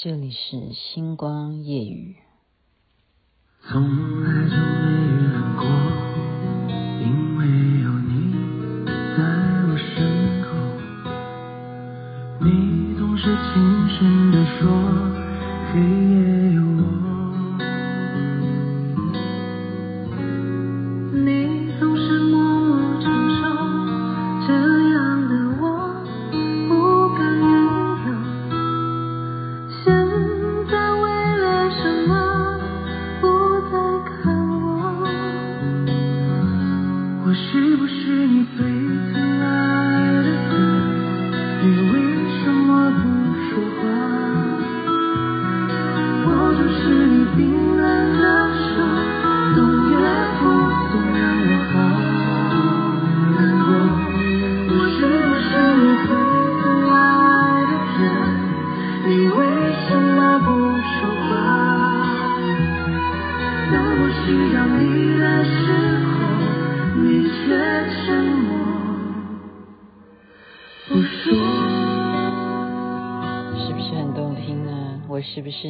这里是星光夜雨。从来就是不是你最疼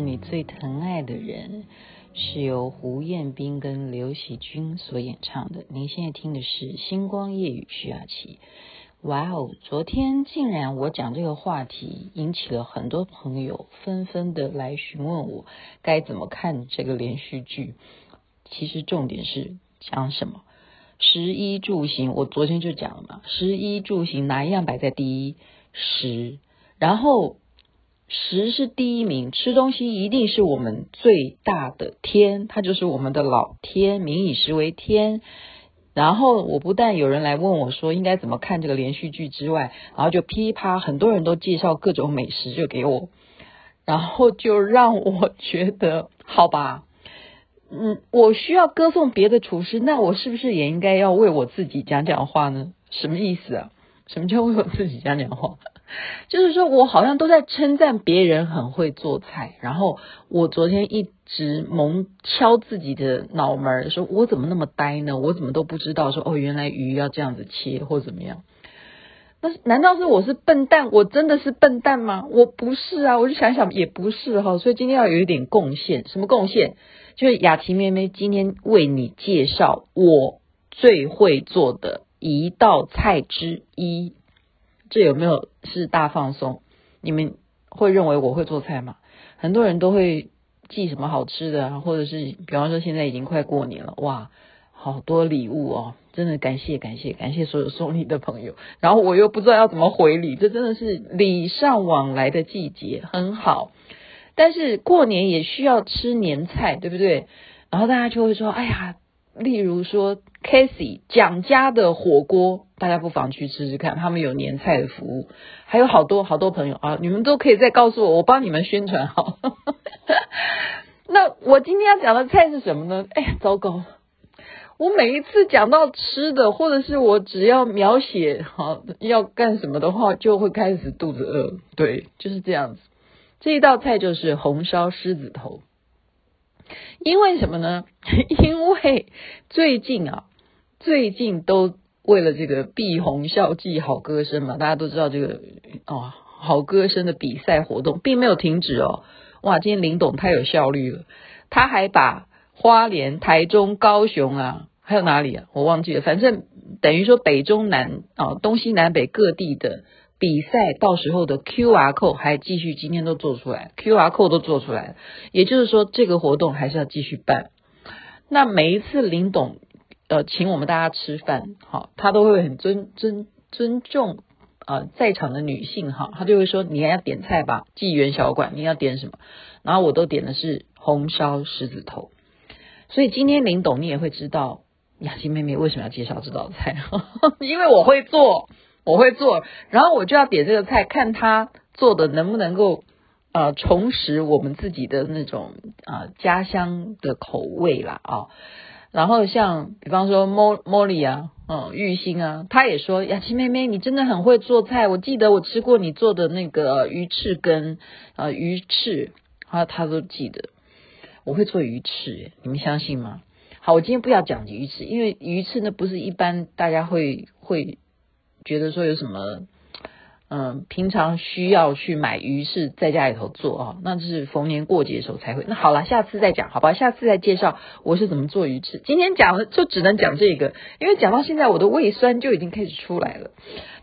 你最疼爱的人？是由胡彦斌跟刘惜君所演唱的。您现在听的是《星光夜雨》徐雅琪。哇哦，昨天竟然我讲这个话题，引起了很多朋友纷纷的来询问我该怎么看这个连续剧。其实重点是讲什么？食衣住行，我昨天就讲了嘛。食衣住行哪一样摆在第一？食，然后。食是第一名，吃东西一定是我们最大的天，它就是我们的老天，民以食为天。然后我不但有人来问我说应该怎么看这个连续剧之外，然后就噼啪，很多人都介绍各种美食就给我，然后就让我觉得好吧，嗯，我需要歌颂别的厨师，那我是不是也应该要为我自己讲讲话呢？什么意思啊？什么叫为我自己家讲话？就是说我好像都在称赞别人很会做菜，然后我昨天一直猛敲自己的脑门，说我怎么那么呆呢？我怎么都不知道说哦，原来鱼要这样子切或怎么样？那难道是我是笨蛋？我真的是笨蛋吗？我不是啊，我就想想也不是哈，所以今天要有一点贡献，什么贡献？就是雅琪妹妹今天为你介绍我最会做的一道菜之一。这有没有是大放松？你们会认为我会做菜吗？很多人都会寄什么好吃的，或者是比方说现在已经快过年了，哇，好多礼物哦！真的感谢感谢感谢所有送礼的朋友。然后我又不知道要怎么回礼，这真的是礼尚往来的季节，很好。但是过年也需要吃年菜，对不对？然后大家就会说，哎呀。例如说，Casey 蒋家的火锅，大家不妨去吃吃看，他们有年菜的服务，还有好多好多朋友啊，你们都可以再告诉我，我帮你们宣传好。那我今天要讲的菜是什么呢？哎呀，糟糕！我每一次讲到吃的，或者是我只要描写好要干什么的话，就会开始肚子饿。对，就是这样子。这一道菜就是红烧狮子头。因为什么呢？因为最近啊，最近都为了这个碧红孝记好歌声嘛，大家都知道这个哦，好歌声的比赛活动并没有停止哦。哇，今天林董太有效率了，他还把花莲、台中、高雄啊，还有哪里啊？我忘记了，反正等于说北中南啊，东西南北各地的。比赛到时候的 QR code 还继续，今天都做出来，QR code 都做出来，也就是说这个活动还是要继续办。那每一次林董呃请我们大家吃饭，好，他都会很尊尊尊重、呃、在场的女性哈，他就会说你还要点菜吧，纪元小馆你要点什么？然后我都点的是红烧狮子头，所以今天林董你也会知道雅琪妹妹为什么要介绍这道菜，因为我会做。我会做，然后我就要点这个菜，看他做的能不能够呃重拾我们自己的那种啊、家乡的口味啦啊、然后像比方说莫莫莉啊，嗯，玉兴啊，他也说雅琪妹妹你真的很会做菜，我记得我吃过你做的那个鱼翅跟呃鱼翅，他他都记得。我会做鱼翅，你们相信吗？好，我今天不要讲鱼翅，因为鱼翅呢不是一般大家会会。觉得说有什么嗯，平常需要去买鱼是在家里头做啊，那就是逢年过节的时候才会。那好了，下次再讲，好吧？下次再介绍我是怎么做鱼翅。今天讲的就只能讲这个，因为讲到现在我的胃酸就已经开始出来了。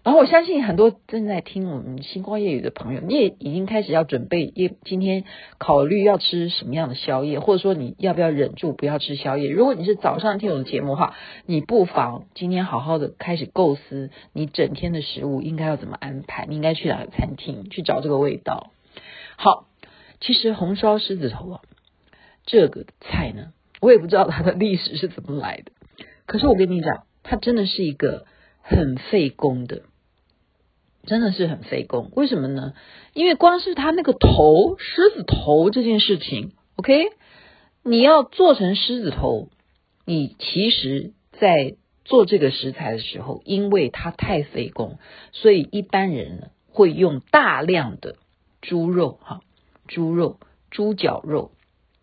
然后我相信很多正在听我们星光夜语的朋友，你也已经开始要准备，也今天考虑要吃什么样的宵夜，或者说你要不要忍住不要吃宵夜。如果你是早上听我的节目的话，你不妨今天好好的开始构思你整天的食物应该要怎么安排，你应该去哪个餐厅去找这个味道。好，其实红烧狮子头啊，这个菜呢，我也不知道它的历史是怎么来的，可是我跟你讲，它真的是一个很费工的。真的是很费工，为什么呢？因为光是它那个头，狮子头这件事情，OK，你要做成狮子头，你其实在做这个食材的时候，因为它太费工，所以一般人呢会用大量的猪肉，哈，猪肉、猪脚肉。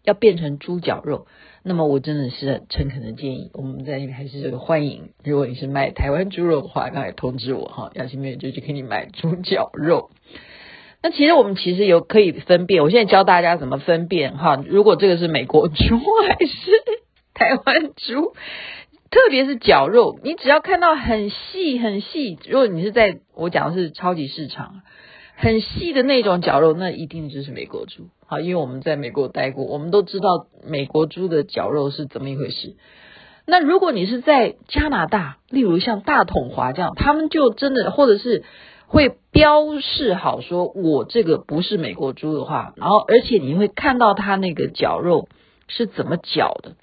要变成猪脚肉，那么我真的是很诚恳的建议，我们在那边还是欢迎。如果你是卖台湾猪肉的话，刚才通知我哈，雅琪妹就去给你买猪绞肉。那其实我们其实有可以分辨，我现在教大家怎么分辨哈。如果这个是美国猪 还是台湾猪，特别是绞肉，你只要看到很细很细，如果你是在我讲的是超级市场。很细的那种绞肉，那一定就是美国猪。好，因为我们在美国待过，我们都知道美国猪的绞肉是怎么一回事。那如果你是在加拿大，例如像大统华这样，他们就真的或者是会标示好说，我这个不是美国猪的话，然后而且你会看到他那个绞肉是怎么绞的，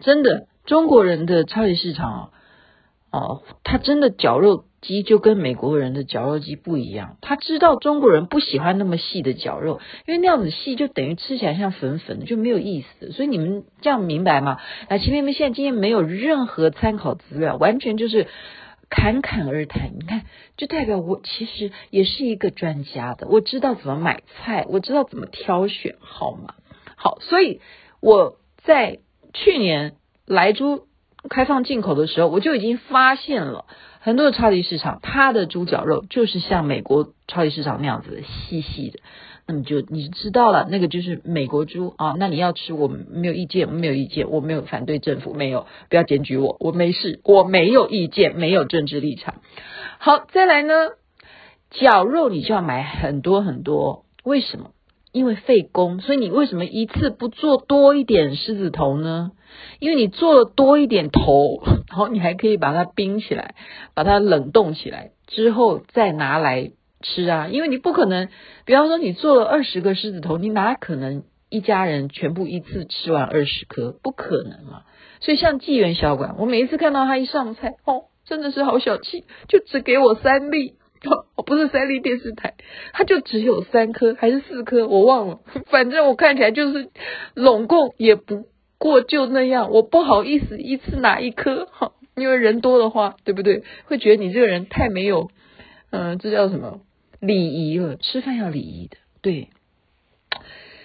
真的中国人的超级市场啊，哦，他真的绞肉。鸡就跟美国人的绞肉机不一样，他知道中国人不喜欢那么细的绞肉，因为那样子细就等于吃起来像粉粉的，就没有意思。所以你们这样明白吗？啊，前面们现在今天没有任何参考资料，完全就是侃侃而谈。你看，就代表我其实也是一个专家的，我知道怎么买菜，我知道怎么挑选，好吗？好，所以我在去年莱猪开放进口的时候，我就已经发现了。很多的超级市场，它的猪绞肉就是像美国超级市场那样子的细细的，那么就你知道了，那个就是美国猪啊。那你要吃，我没有意见，没有意见，我没有反对政府，没有，不要检举我，我没事，我没有意见，没有政治立场。好，再来呢，绞肉你就要买很多很多，为什么？因为费工，所以你为什么一次不做多一点狮子头呢？因为你做了多一点头，然后你还可以把它冰起来，把它冷冻起来之后再拿来吃啊。因为你不可能，比方说你做了二十个狮子头，你哪可能一家人全部一次吃完二十颗？不可能嘛。所以像纪元小馆，我每一次看到他一上菜，哦，真的是好小气，就只给我三粒。哦，不是三立电视台，它就只有三颗还是四颗，我忘了。反正我看起来就是拢共也不过就那样，我不好意思一次拿一颗哈，因为人多的话，对不对？会觉得你这个人太没有，嗯、这叫什么礼仪了？吃饭要礼仪的，对，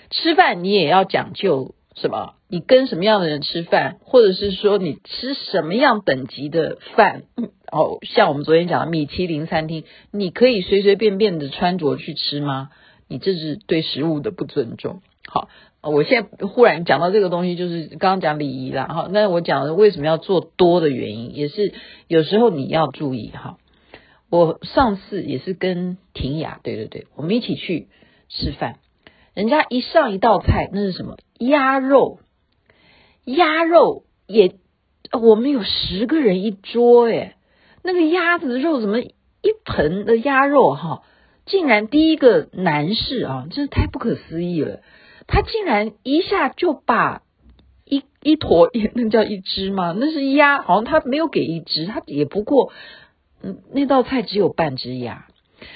吃饭你也要讲究什么？你跟什么样的人吃饭，或者是说你吃什么样等级的饭？哦，像我们昨天讲的米其林餐厅，你可以随随便便的穿着去吃吗？你这是对食物的不尊重。好，我现在忽然讲到这个东西，就是刚刚讲礼仪啦。哈，那我讲的为什么要做多的原因，也是有时候你要注意哈。我上次也是跟婷雅，对对对，我们一起去吃饭，人家一上一道菜，那是什么？鸭肉。鸭肉也，我们有十个人一桌诶，那个鸭子的肉怎么一盆的鸭肉哈，竟然第一个男士啊，真是太不可思议了，他竟然一下就把一一坨也，那叫一只吗？那是鸭，好像他没有给一只，他也不过，嗯，那道菜只有半只鸭，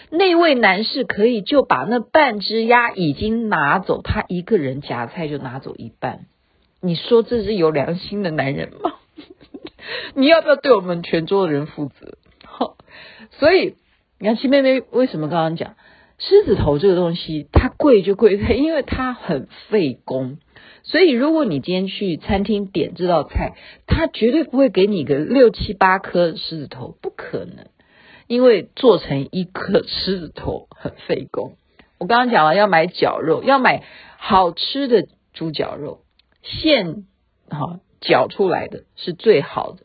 那位男士可以就把那半只鸭已经拿走，他一个人夹菜就拿走一半。你说这是有良心的男人吗？你要不要对我们全桌的人负责？好，所以杨琪妹妹为什么刚刚讲狮子头这个东西它贵就贵在，因为它很费工。所以如果你今天去餐厅点这道菜，他绝对不会给你个六七八颗狮子头，不可能。因为做成一颗狮子头很费工。我刚刚讲了，要买绞肉，要买好吃的猪绞肉，现哈绞出来的是最好的，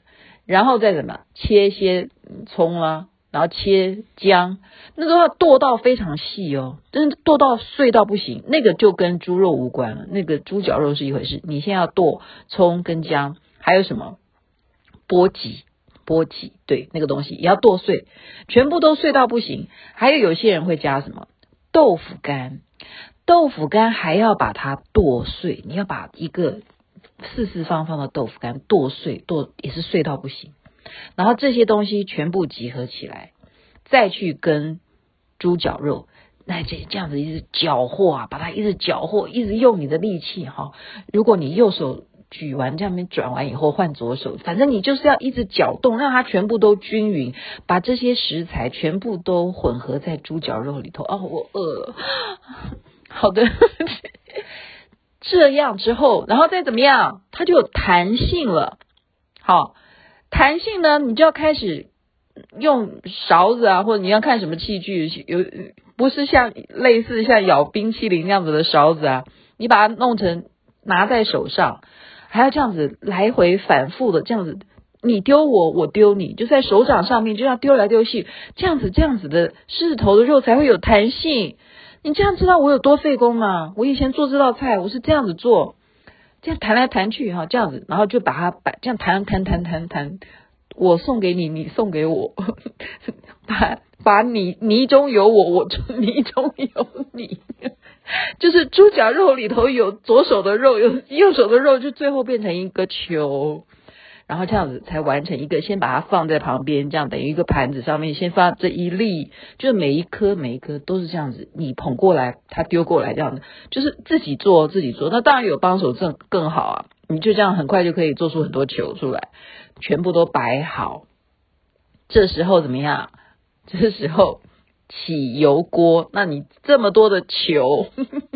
然后再怎么切一些葱啊。然后切姜，那都要剁到非常细哦，真的剁到碎到不行。那个就跟猪肉无关了，那个猪脚肉是一回事。你先要剁葱跟姜，还有什么波吉，波吉，对，那个东西也要剁碎，全部都碎到不行。还有有些人会加什么豆腐干，豆腐干还要把它剁碎，你要把一个四四方方的豆腐干剁碎，剁也是碎到不行。然后这些东西全部集合起来，再去跟猪脚肉，那这这样子一直搅和啊，把它一直搅和，一直用你的力气哈。如果你右手举完这样边转完以后换左手，反正你就是要一直搅动，让它全部都均匀，把这些食材全部都混合在猪脚肉里头。哦，我饿了。好的，这样之后，然后再怎么样，它就有弹性了。好。弹性呢，你就要开始用勺子啊，或者你要看什么器具，有不是像类似像咬冰淇淋那样子的勺子啊，你把它弄成拿在手上，还要这样子来回反复的这样子，你丢我，我丢你，就在手掌上面就要丢来丢去，这样子这样子的狮子头的肉才会有弹性。你这样知道我有多费工吗？我以前做这道菜，我是这样子做。这样弹来弹去哈，这样子，然后就把它摆这样弹弹弹弹弹，我送给你，你送给我，把把你泥中有我，我泥中有你，就是猪脚肉里头有左手的肉，有右手的肉，就最后变成一个球。然后这样子才完成一个，先把它放在旁边，这样等于一个盘子上面先放这一粒，就是每一颗每一颗都是这样子，你捧过来，它丢过来这样子，就是自己做自己做。那当然有帮手更更好啊，你就这样很快就可以做出很多球出来，全部都摆好。这时候怎么样？这时候起油锅，那你这么多的球，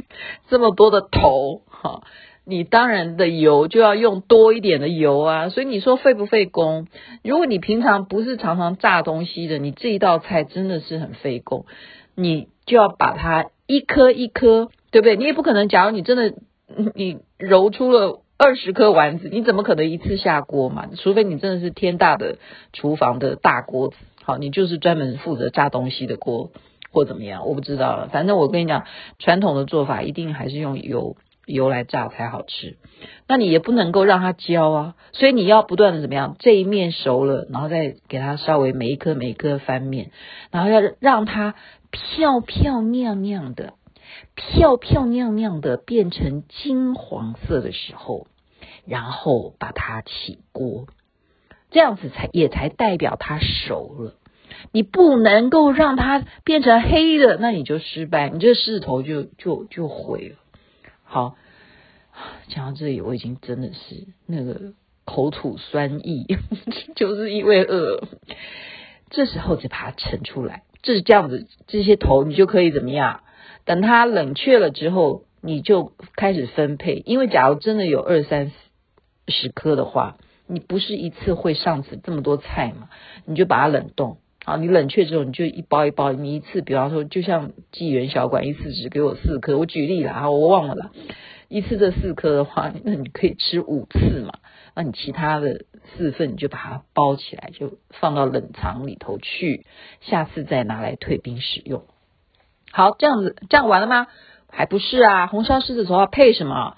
这么多的头，哈。你当然的油就要用多一点的油啊，所以你说费不费工？如果你平常不是常常炸东西的，你这一道菜真的是很费工。你就要把它一颗一颗，对不对？你也不可能，假如你真的 你揉出了二十颗丸子，你怎么可能一次下锅嘛？除非你真的是天大的厨房的大锅子，好，你就是专门负责炸东西的锅或怎么样，我不知道了。反正我跟你讲，传统的做法一定还是用油。油来炸才好吃，那你也不能够让它焦啊，所以你要不断的怎么样？这一面熟了，然后再给它稍微每一颗每一颗翻面，然后要让它漂漂亮亮的、漂漂亮亮的变成金黄色的时候，然后把它起锅，这样子才也才代表它熟了。你不能够让它变成黑的，那你就失败，你这狮子头就就就毁了。好，讲到这里，我已经真的是那个口吐酸液，就是因为饿。这时候就把它盛出来，这是这样子，这些头你就可以怎么样？等它冷却了之后，你就开始分配。因为假如真的有二三十颗的话，你不是一次会上次这么多菜嘛？你就把它冷冻。啊，你冷却之后，你就一包一包，你一次，比方说，就像济源小馆一次只给我四颗，我举例了啊，我忘了啦。一次这四颗的话，那你可以吃五次嘛。那你其他的四份，你就把它包起来，就放到冷藏里头去，下次再拿来退冰使用。好，这样子，这样完了吗？还不是啊，红烧狮子头要配什么？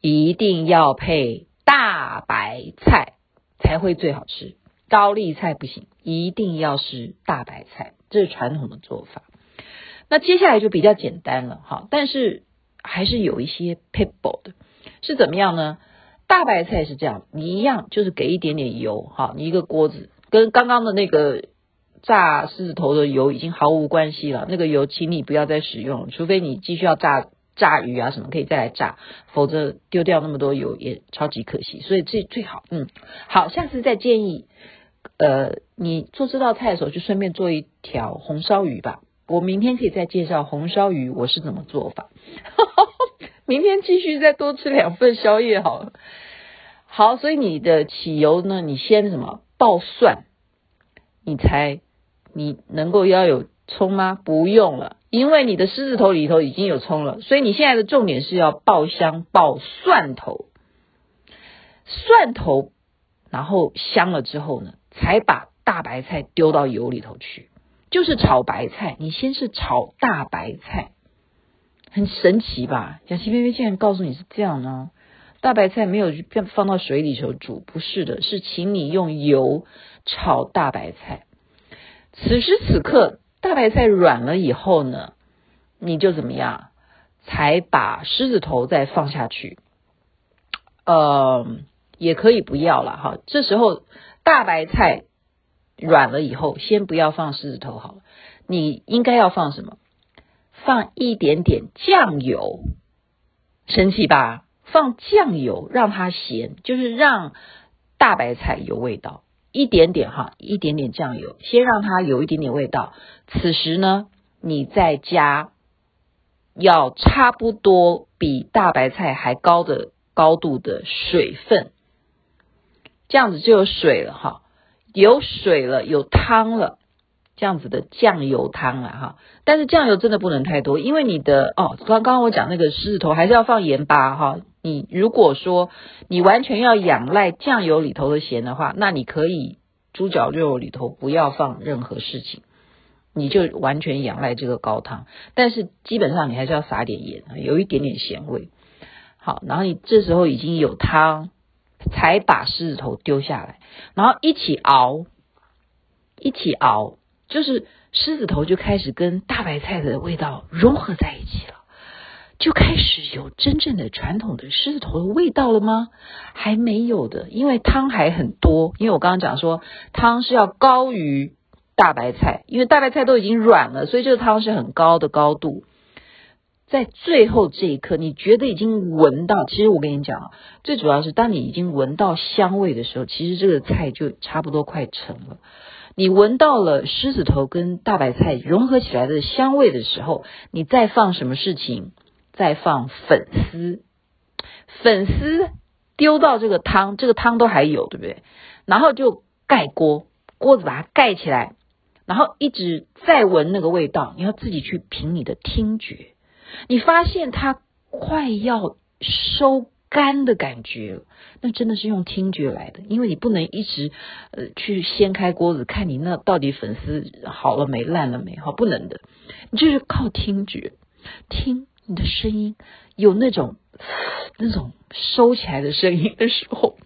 一定要配大白菜才会最好吃。高丽菜不行，一定要是大白菜，这是传统的做法。那接下来就比较简单了哈，但是还是有一些撇步的，是怎么样呢？大白菜是这样，你一样就是给一点点油哈，你一个锅子跟刚刚的那个炸狮子头的油已经毫无关系了，那个油请你不要再使用，除非你继续要炸。炸鱼啊什么可以再来炸，否则丢掉那么多油也超级可惜。所以这最好，嗯，好，下次再建议，呃，你做这道菜的时候就顺便做一条红烧鱼吧。我明天可以再介绍红烧鱼我是怎么做法。明天继续再多吃两份宵夜好了。好，所以你的起油呢，你先什么爆蒜？你猜你能够要有葱吗？不用了，因为你的狮子头里头已经有葱了，所以你现在的重点是要爆香爆蒜头，蒜头，然后香了之后呢，才把大白菜丢到油里头去，就是炒白菜。你先是炒大白菜，很神奇吧？雅琪妹妹竟然告诉你是这样呢？大白菜没有放到水里头煮，不是的，是请你用油炒大白菜。此时此刻，大白菜软了以后呢，你就怎么样？才把狮子头再放下去。呃，也可以不要了哈。这时候大白菜软了以后，先不要放狮子头好了。你应该要放什么？放一点点酱油，神奇吧？放酱油让它咸，就是让大白菜有味道。一点点哈，一点点酱油，先让它有一点点味道。此时呢，你再加要差不多比大白菜还高的高度的水分，这样子就有水了哈，有水了，有汤了，这样子的酱油汤了哈。但是酱油真的不能太多，因为你的哦，刚刚我讲那个狮子头还是要放盐巴哈。你如果说你完全要仰赖酱油里头的咸的话，那你可以猪脚肉里头不要放任何事情，你就完全仰赖这个高汤。但是基本上你还是要撒点盐，有一点点咸味。好，然后你这时候已经有汤，才把狮子头丢下来，然后一起熬，一起熬，就是狮子头就开始跟大白菜的味道融合在一起了。就开始有真正的传统的狮子头的味道了吗？还没有的，因为汤还很多。因为我刚刚讲说，汤是要高于大白菜，因为大白菜都已经软了，所以这个汤是很高的高度。在最后这一刻，你觉得已经闻到，其实我跟你讲，最主要是当你已经闻到香味的时候，其实这个菜就差不多快成了。你闻到了狮子头跟大白菜融合起来的香味的时候，你再放什么事情？再放粉丝，粉丝丢到这个汤，这个汤都还有，对不对？然后就盖锅，锅子把它盖起来，然后一直再闻那个味道。你要自己去凭你的听觉，你发现它快要收干的感觉，那真的是用听觉来的，因为你不能一直呃去掀开锅子看你那到底粉丝好了没、烂了没，好不能的，你就是靠听觉听。你的声音有那种那种收起来的声音的时候，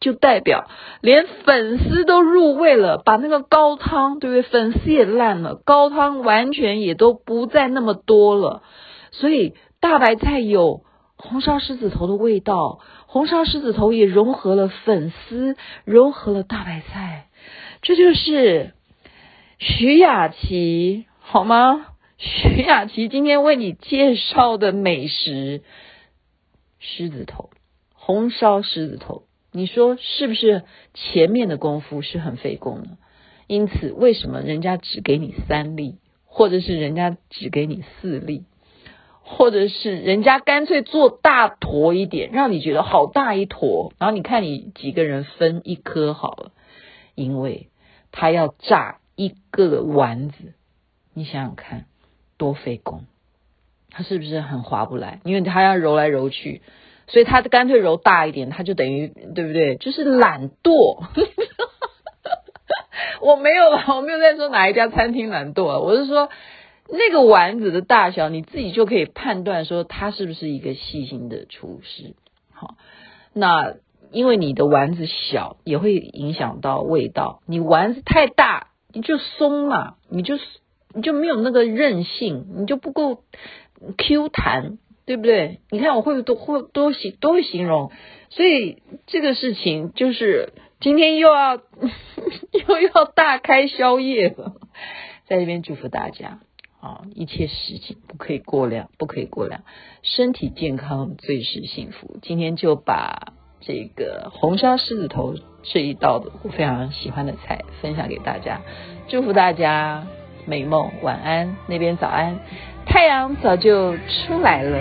就代表连粉丝都入味了，把那个高汤，对不对？粉丝也烂了，高汤完全也都不再那么多了。所以大白菜有红烧狮子头的味道，红烧狮子头也融合了粉丝，融合了大白菜，这就是徐雅琪，好吗？徐雅琪今天为你介绍的美食，狮子头，红烧狮子头，你说是不是前面的功夫是很费工的？因此，为什么人家只给你三粒，或者是人家只给你四粒，或者是人家干脆做大坨一点，让你觉得好大一坨，然后你看你几个人分一颗好了，因为他要炸一个丸子，你想想看。多费工，他是不是很划不来？因为他要揉来揉去，所以他干脆揉大一点，他就等于对不对？就是懒惰。我没有，我没有在说哪一家餐厅懒惰，我是说那个丸子的大小，你自己就可以判断说他是不是一个细心的厨师。好，那因为你的丸子小，也会影响到味道。你丸子太大，你就松嘛，你就。你就没有那个韧性，你就不够 Q 弹，对不对？你看我会多会多形多会形容，所以这个事情就是今天又要 又要大开宵夜了，在这边祝福大家啊，一切事情不可以过量，不可以过量，身体健康最是幸福。今天就把这个红烧狮子头这一道的我非常喜欢的菜分享给大家，祝福大家。美梦，晚安，那边早安，太阳早就出来了。